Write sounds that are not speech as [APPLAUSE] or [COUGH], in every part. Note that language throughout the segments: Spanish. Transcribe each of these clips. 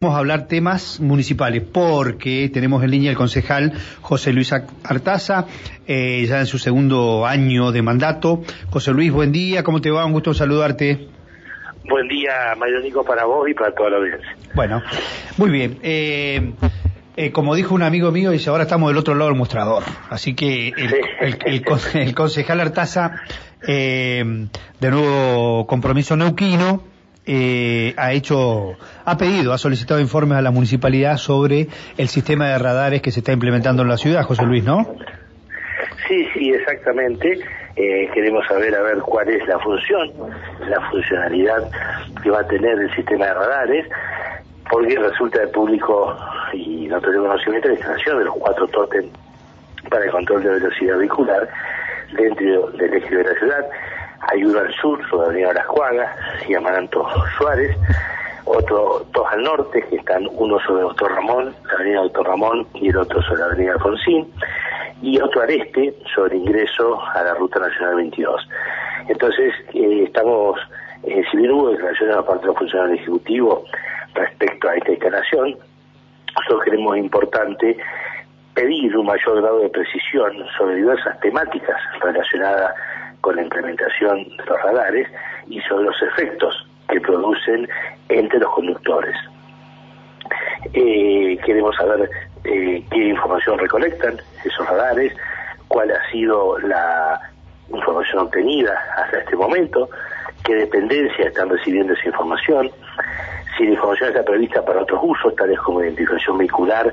Vamos a hablar temas municipales porque tenemos en línea el concejal José Luis Artaza, eh, ya en su segundo año de mandato. José Luis, buen día, ¿cómo te va? Un gusto saludarte. Buen día, Mario Nico, para vos y para toda la audiencia. Bueno, muy bien. Eh, eh, como dijo un amigo mío, dice, ahora estamos del otro lado del mostrador. Así que el, concejal Artaza, de nuevo compromiso neuquino, eh, ha hecho, ha pedido, ha solicitado informes a la municipalidad sobre el sistema de radares que se está implementando en la ciudad, José Luis, ¿no? Sí, sí, exactamente. Eh, queremos saber a ver cuál es la función, la funcionalidad que va a tener el sistema de radares, porque resulta de público y no tenemos conocimiento la instalación de los cuatro tótem para el control de velocidad vehicular dentro del eje de la ciudad hay uno al sur, avenida Las Cuagas, se llaman Anto Suárez, otro, dos al norte, que están uno sobre Doctor Ramón, la avenida Doctor Ramón, y el otro sobre la avenida Alfonsín, y otro al este, sobre ingreso a la Ruta Nacional 22. Entonces, eh, estamos, eh, si bien hubo declaraciones a parte de los funcionarios ejecutivos respecto a esta instalación, nosotros creemos importante pedir un mayor grado de precisión sobre diversas temáticas relacionadas con la implementación de los radares y sobre los efectos que producen entre los conductores. Eh, queremos saber eh, qué información recolectan esos radares, cuál ha sido la información obtenida hasta este momento, qué dependencias están recibiendo esa información, si la información está prevista para otros usos, tales como identificación vehicular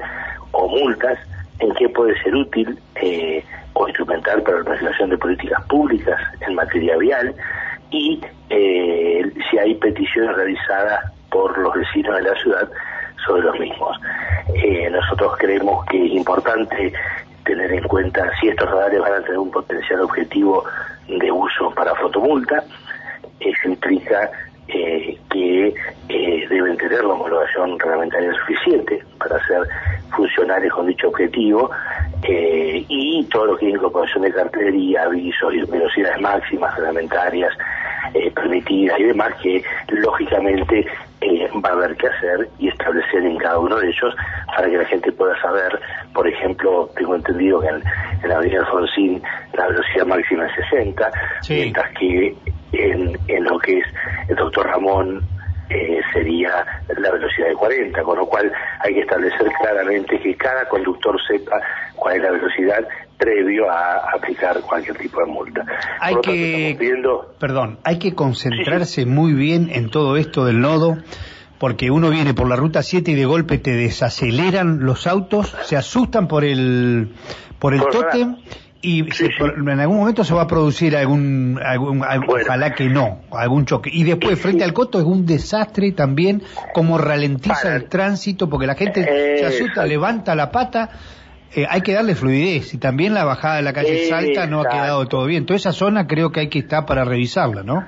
o multas, en qué puede ser útil eh, o de políticas públicas en materia vial y eh, si hay peticiones realizadas por los vecinos de la ciudad sobre los mismos. Eh, nosotros creemos que es importante tener en cuenta si estos radares van a tener un potencial objetivo de uso para fotomulta. Eso implica eh, que deben tener la homologación reglamentaria suficiente para ser funcionales con dicho objetivo eh, y todo lo que es incorporación de cartelería, avisos y velocidades máximas reglamentarias eh, permitidas y demás que lógicamente eh, va a haber que hacer y establecer en cada uno de ellos para que la gente pueda saber, por ejemplo, tengo entendido que en, la avenida Alfonsín la velocidad máxima es 60, mientras que en, en lo que es el doctor Ramón eh, sería la velocidad de 40, con lo cual hay que establecer claramente que cada conductor sepa cuál es la velocidad previo a aplicar cualquier tipo de multa. Hay que, perdón, hay que concentrarse muy bien en todo esto del nodo porque uno viene por la ruta 7 y de golpe te desaceleran los autos, se asustan por el por el tótem y en algún momento se va a producir algún, algún, ojalá que no, algún choque. Y después, frente al coto, es un desastre también como ralentiza el tránsito, porque la gente se asusta, levanta la pata, eh, hay que darle fluidez. Y también la bajada de la calle Salta no ha quedado todo bien. Toda esa zona creo que hay que estar para revisarla, ¿no?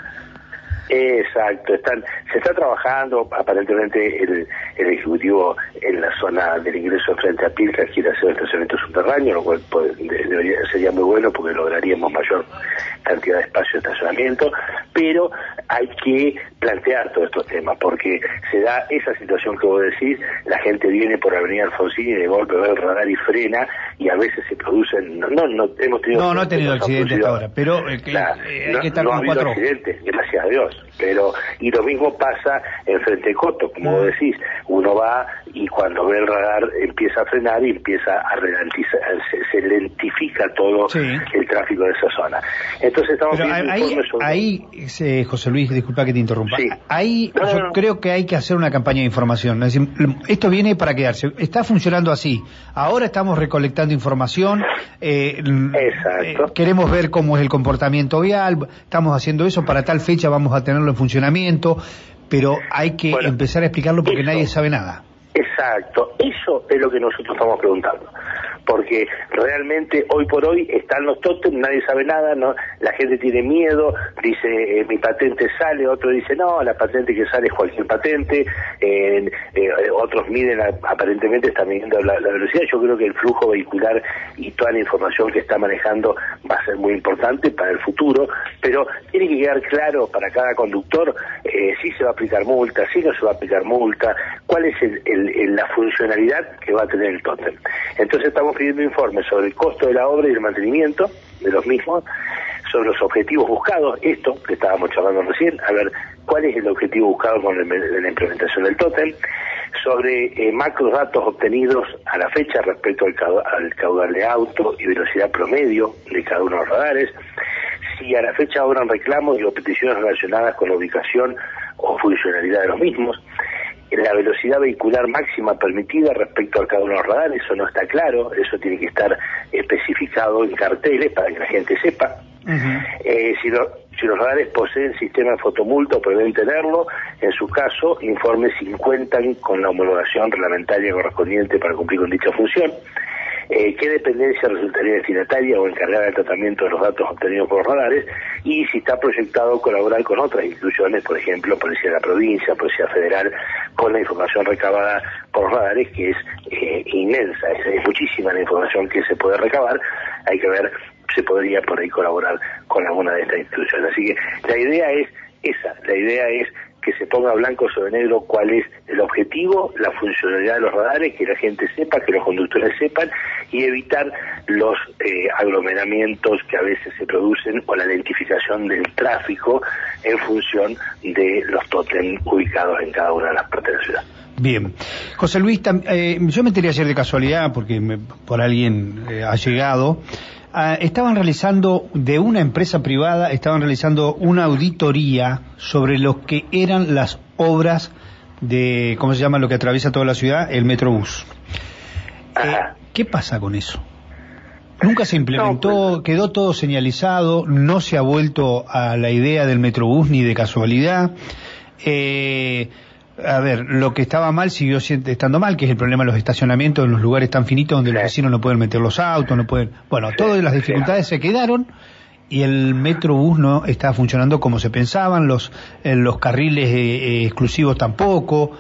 Exacto, están, se está trabajando, aparentemente el, el Ejecutivo en la zona del ingreso frente a Pilca quiere hacer el estacionamiento subterráneo, lo cual sería muy bueno porque lograríamos mayor cantidad de espacio de estacionamiento, pero hay que plantear todos estos temas, porque se da esa situación que vos decís, la gente viene por Avenida Alfonsín y de golpe ve el radar y frena, y a veces se producen, no, no, hemos tenido... No, no ha tenido accidentes ahora, pero eh, eh, hay que estar con cuatro... accidentes, gracias a Dios, pero, y lo mismo pasa en Frente Coto, como decís, uno va y cuando ve el radar empieza a frenar y empieza a ralentizar, se, lentifica todo el tráfico de esa zona. Entonces estamos viendo ahí, ahí José Luis, disculpa que te interrumpa. Ahí yo creo que hay que hacer una campaña de información. esto viene para quedarse. Está funcionando así. Ahora estamos recolectando información. Eh, eh, queremos ver cómo es el comportamiento vial. Estamos haciendo eso. Para tal fecha vamos a tenerlo en funcionamiento. Pero hay que empezar a explicarlo porque nadie sabe nada. Exacto, eso es lo que nosotros estamos preguntando, porque realmente hoy por hoy están los tótems, nadie sabe nada, no, la gente tiene miedo, dice eh, mi patente sale, otro dice no, la patente que sale es cualquier patente, eh, otros miden, aparentemente están midiendo la, velocidad, yo creo que el flujo vehicular y toda la información que está manejando va a ser muy importante para el futuro, pero tiene que quedar claro para cada conductor eh, si se va a aplicar multa, si no se va a aplicar multa, cuál es la funcionalidad que va a tener el tótem. Entonces estamos pidiendo informes sobre el costo de la obra y el mantenimiento de los mismos, sobre los objetivos buscados, esto que estábamos charlando recién, a ver cuál es el objetivo buscado con la implementación del tótem, sobre eh, datos obtenidos a la fecha respecto al, al, caudal de auto y velocidad promedio de cada uno de los radares, si a la fecha habrán reclamos y peticiones relacionadas con la ubicación o funcionalidad de los mismos, la velocidad vehicular máxima permitida respecto a cada uno de los radares, eso no está claro, eso tiene que estar especificado en carteles para que la gente sepa. Eh, si, si, los radares poseen sistema de fotomulta o prevén tenerlo, en su caso, informe si cuentan con la homologación reglamentaria correspondiente para cumplir con dicha función. Eh, qué dependencia resultaría destinataria o encargada del tratamiento de los datos obtenidos por los radares y si está proyectado colaborar con otras instituciones, por ejemplo, Policía de la Provincia, Policía Federal, con la información recabada por los radares, que es eh, inmensa, es, muchísima la información que se puede recabar, hay que ver se podría por ahí colaborar con alguna de estas instituciones. Así que la idea es esa, la idea es que se ponga blanco sobre negro cuál es el objetivo, la funcionalidad de los radares, que la gente sepa, que los conductores sepan y evitar los eh, aglomeramientos que a veces se producen o la identificación del tráfico en función de los tótem ubicados en cada una de las partes de la ciudad. Bien. José Luis, eh, yo me enteré ayer de casualidad, porque por alguien eh, ha llegado, Ah, estaban realizando, de una empresa privada, estaban realizando una auditoría sobre lo que eran las obras de, ¿cómo se llama lo que atraviesa toda la ciudad? El Metrobús. Eh, ¿Qué pasa con eso? Nunca se implementó, pues, quedó todo señalizado, no se ha vuelto a la idea del Metrobús ni de casualidad. Eh, a ver, lo que estaba mal siguió estando mal, que es el problema de los estacionamientos en los lugares tan finitos donde los vecinos no pueden meter los autos, no pueden... Bueno, todas las dificultades se quedaron y el Metrobús no estaba funcionando como se pensaban, los, eh, los carriles eh, eh, exclusivos tampoco.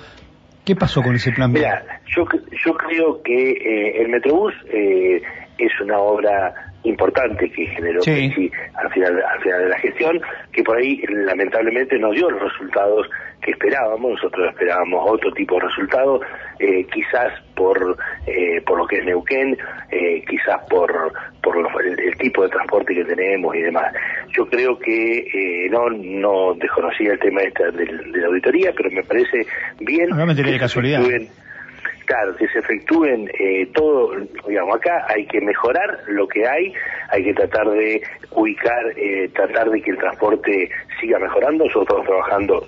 ¿Qué pasó con ese plan B? Mira, yo, yo creo que el Metrobús es una obra importante que generó sí. al final al final de la gestión que por ahí lamentablemente no dio los resultados que esperábamos. Nosotros esperábamos otro tipo de resultados eh, quizás por eh, por lo que es Neuquén eh, quizás por por el, tipo de transporte que tenemos y demás. Yo creo que no no desconocía el tema este de, de, la auditoría pero me parece bien no me de casualidad que se efectúen eh, todo, digamos, acá hay que mejorar lo que hay, hay que tratar de ubicar, eh, tratar de que el transporte siga mejorando, nosotros estamos trabajando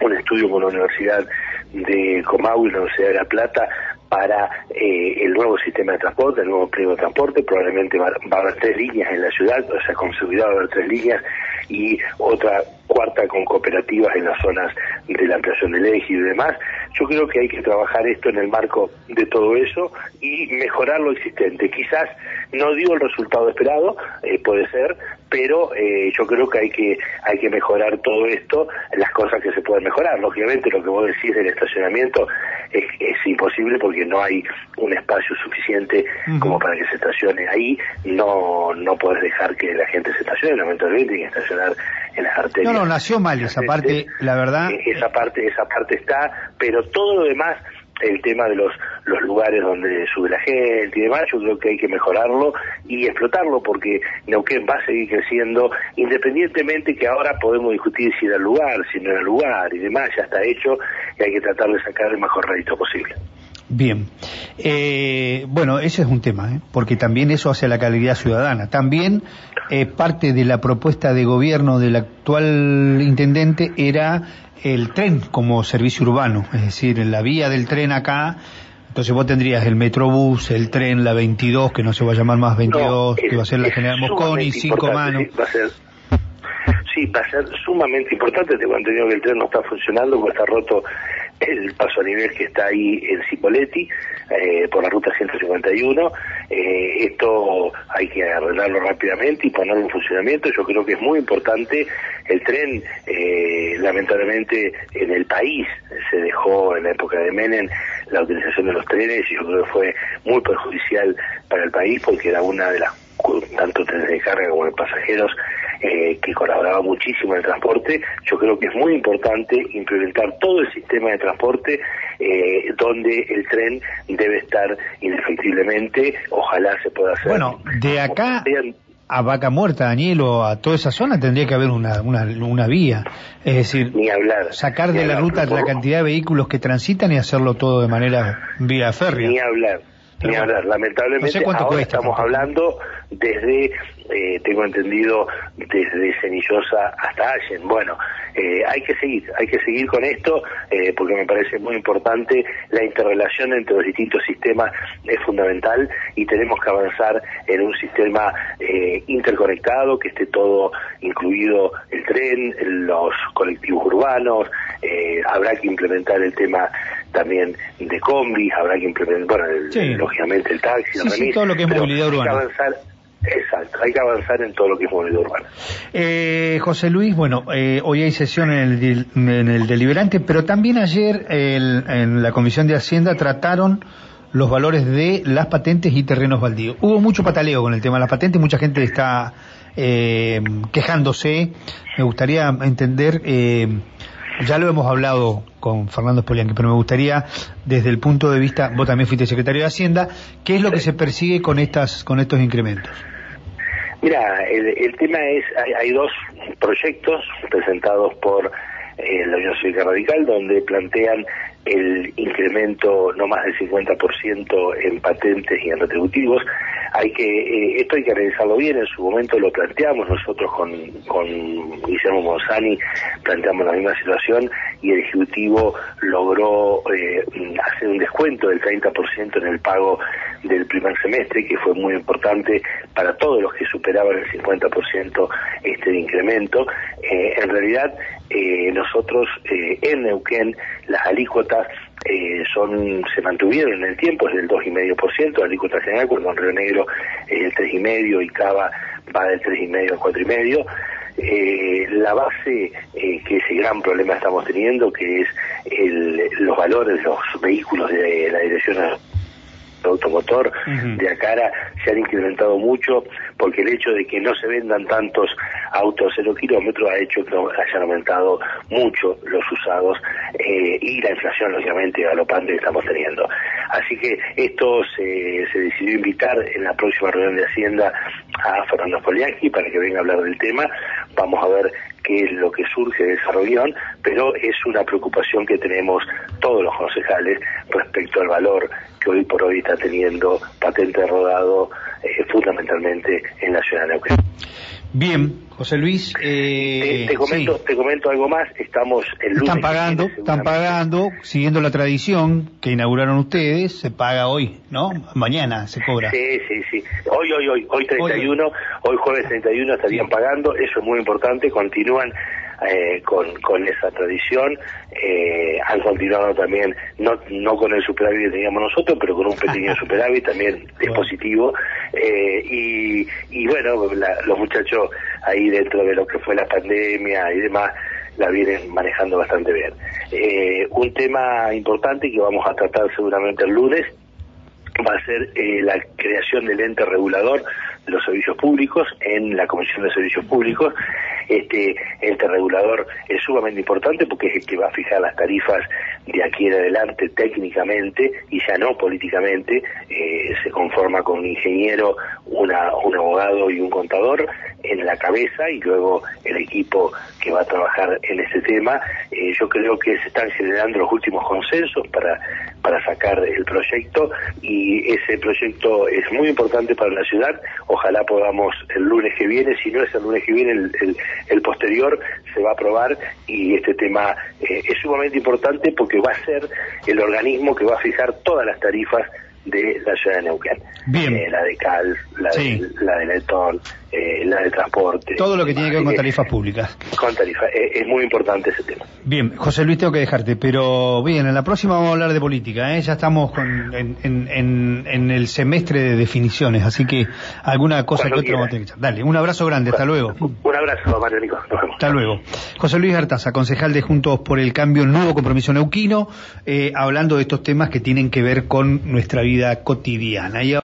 un estudio con la Universidad de Comau y la Universidad de La Plata para eh, el nuevo sistema de transporte, el nuevo pliego de transporte, probablemente va, va, a haber tres líneas en la ciudad, o sea, con seguridad va a haber tres líneas. Y otra cuarta con cooperativas en las zonas de la ampliación del eje y demás. Yo creo que hay que trabajar esto en el marco de todo eso y mejorar lo existente. Quizás no dio el resultado esperado, eh, puede ser, pero eh, yo creo que hay que hay que mejorar todo esto, las cosas que se pueden mejorar. Lógicamente lo que vos decís del estacionamiento es, imposible porque no hay un espacio suficiente como para que se estacione ahí. No no puedes dejar que la gente se estacione, lamentablemente tiene que estacionar en las arterias. No, no, nació mal esa parte, la verdad. Eh, esa parte, esa parte está, pero todo lo demás el tema de los, los lugares donde sube la gente y demás, yo creo que hay que mejorarlo y explotarlo porque Neuquén va a seguir creciendo independientemente que ahora podemos discutir si era lugar, si no era lugar y demás, ya está hecho y hay que tratar de sacar el mejor rédito posible. Bien, eh, bueno, ese es un tema, ¿eh? porque también eso hace la calidad ciudadana. También eh, parte de la propuesta de gobierno del actual intendente era el tren como servicio urbano, es decir, en la vía del tren acá, entonces vos tendrías el Metrobús, el tren, la 22, que no se va a llamar más 22, que va a ser la General Mosconi, cinco manos. va a ser, sí, va a ser sumamente importante, tengo entendido que el tren no está funcionando, porque está roto el paso a nivel que está ahí en Cipoletti, eh, por la ruta 151. Eh, esto hay que arreglarlo rápidamente y ponerlo en funcionamiento. Yo creo que es muy importante. El tren, eh, lamentablemente, en el país se dejó en la época de Menem la utilización de los trenes y yo creo que fue muy perjudicial para el país porque era una de las tanto trenes de carga como de pasajeros eh, que colaboraba muchísimo en el transporte, yo creo que es muy importante implementar todo el sistema de transporte eh, donde el tren debe estar indefectiblemente, ojalá se pueda hacer. Bueno, de acá a Vaca Muerta, Daniel, o a toda esa zona tendría que haber una, una, una vía. Es decir, ni hablar, sacar de la ruta la cantidad de vehículos que transitan y hacerlo todo de manera vía férrea. Ni hablar. Ni hablar, lamentablemente ahora estamos hablando desde, eh, tengo entendido, desde Cenillosa hasta Allen. Bueno, eh, hay que seguir, hay que seguir con esto eh, porque me parece muy importante la interrelación entre los distintos sistemas es fundamental y tenemos que avanzar en un sistema interconectado que esté todo incluido el tren, los colectivos urbanos, habrá que implementar el tema también de combis, habrá que implementar, bueno, lógicamente el taxi, el remis, todo lo que es movilidad urbana. Hay que avanzar, exacto, hay que avanzar en todo lo que es movilidad urbana. Eh, José Luis, bueno, eh, hoy hay sesión en el, en el deliberante, pero también ayer en la Comisión de Hacienda trataron los valores de las patentes y terrenos baldíos. Hubo mucho pataleo con el tema de las patentes, mucha gente está eh, quejándose. Me gustaría entender eh, ya lo hemos hablado con Fernando Spolianqui, pero me gustaría, desde el punto de vista, vos también fuiste secretario de Hacienda, ¿qué es lo que se persigue con estas, con estos incrementos? Mira, el, tema es, hay, dos proyectos presentados por eh, la Unión Cívica Radical, donde plantean el incremento no más del 50% en patentes y en retributivos. Hay que, eh, esto hay que revisarlo bien, en su momento lo planteamos nosotros con, con Guillermo Monzani, planteamos la misma situación y el Ejecutivo logró eh, hacer un descuento del 30% en el pago del primer semestre, que fue muy importante para todos los que superaban el 50% este incremento. Eh, en realidad, nosotros en Neuquén las alícuotas eh, son se mantuvieron en el tiempo, es del 2,5%, la alícuota general, cuando en Río Negro es el 3,5% y Cava va del 3,5 al 4,5%. Eh, la base eh, que ese gran problema estamos teniendo, que es el, los valores los vehículos de la dirección automotor de Acara se han incrementado mucho porque el hecho de que no se vendan tantos autos cero kilómetros ha hecho que hayan aumentado mucho los usados eh, y la inflación lógicamente galopante que estamos teniendo. Así que esto se, se decidió invitar en la próxima reunión de Hacienda a Fernando Polianqui para que venga a hablar del tema. Vamos a ver qué es lo que surge de esa reunión, pero es una preocupación que tenemos todos los concejales respecto al valor que hoy por hoy está teniendo patente rodado eh, fundamentalmente en la ciudad de Neuquén. Bien, José Luis. Eh, te, comento, te comento algo más. Estamos el lunes. Están pagando, están pagando, siguiendo la tradición que inauguraron ustedes. Se paga hoy, ¿no? Mañana se cobra. Sí, sí, sí. Hoy, hoy, hoy, hoy 31, hoy, hoy jueves 31 estarían pagando. Eso es muy importante. Continúan eh, con, con esa tradición. Eh, han continuado también, no, no con el superávit que teníamos nosotros, pero con un pequeño [LAUGHS] superávit también es positivo. Eh, y, y bueno, los muchachos ahí dentro de lo que fue la pandemia y demás, la vienen manejando bastante bien. un tema importante que vamos a tratar seguramente el lunes va a ser la creación del ente regulador de los servicios públicos en la Comisión de Servicios Públicos este ente regulador es sumamente importante porque es el que va a fijar las tarifas de aquí en adelante técnicamente y ya no políticamente. Eh, se conforma con un ingeniero, una, un abogado y un contador en la cabeza y luego el equipo que va a trabajar en ese tema. Eh, yo creo que se están generando los últimos consensos para, para sacar el proyecto y ese proyecto es muy importante para la ciudad. Ojalá podamos el lunes que viene, si no es el lunes que viene, el, el, posterior se va a aprobar y este tema eh, es sumamente importante porque va a ser el organismo que va a fijar todas las tarifas de la ciudad de Neuquén. Bien. Eh, la de Cal, la, de, la de Letón, eh, la de transporte. Todo lo que tiene que ver con tarifas públicas. Con tarifas, eh, es muy importante ese tema. Bien, José Luis, tengo que dejarte, pero bien, en la próxima vamos a hablar de política, ¿eh? ya estamos con, en, en, en, el semestre de definiciones, así que alguna cosa que otra vamos a tener que Dale, un abrazo grande, hasta luego. Un abrazo, Mario Nico, nos vemos. Hasta luego. José Luis Artaza, concejal de Juntos por el Cambio, nuevo compromiso neuquino, hablando de estos temas que tienen que ver con nuestra vida cotidiana.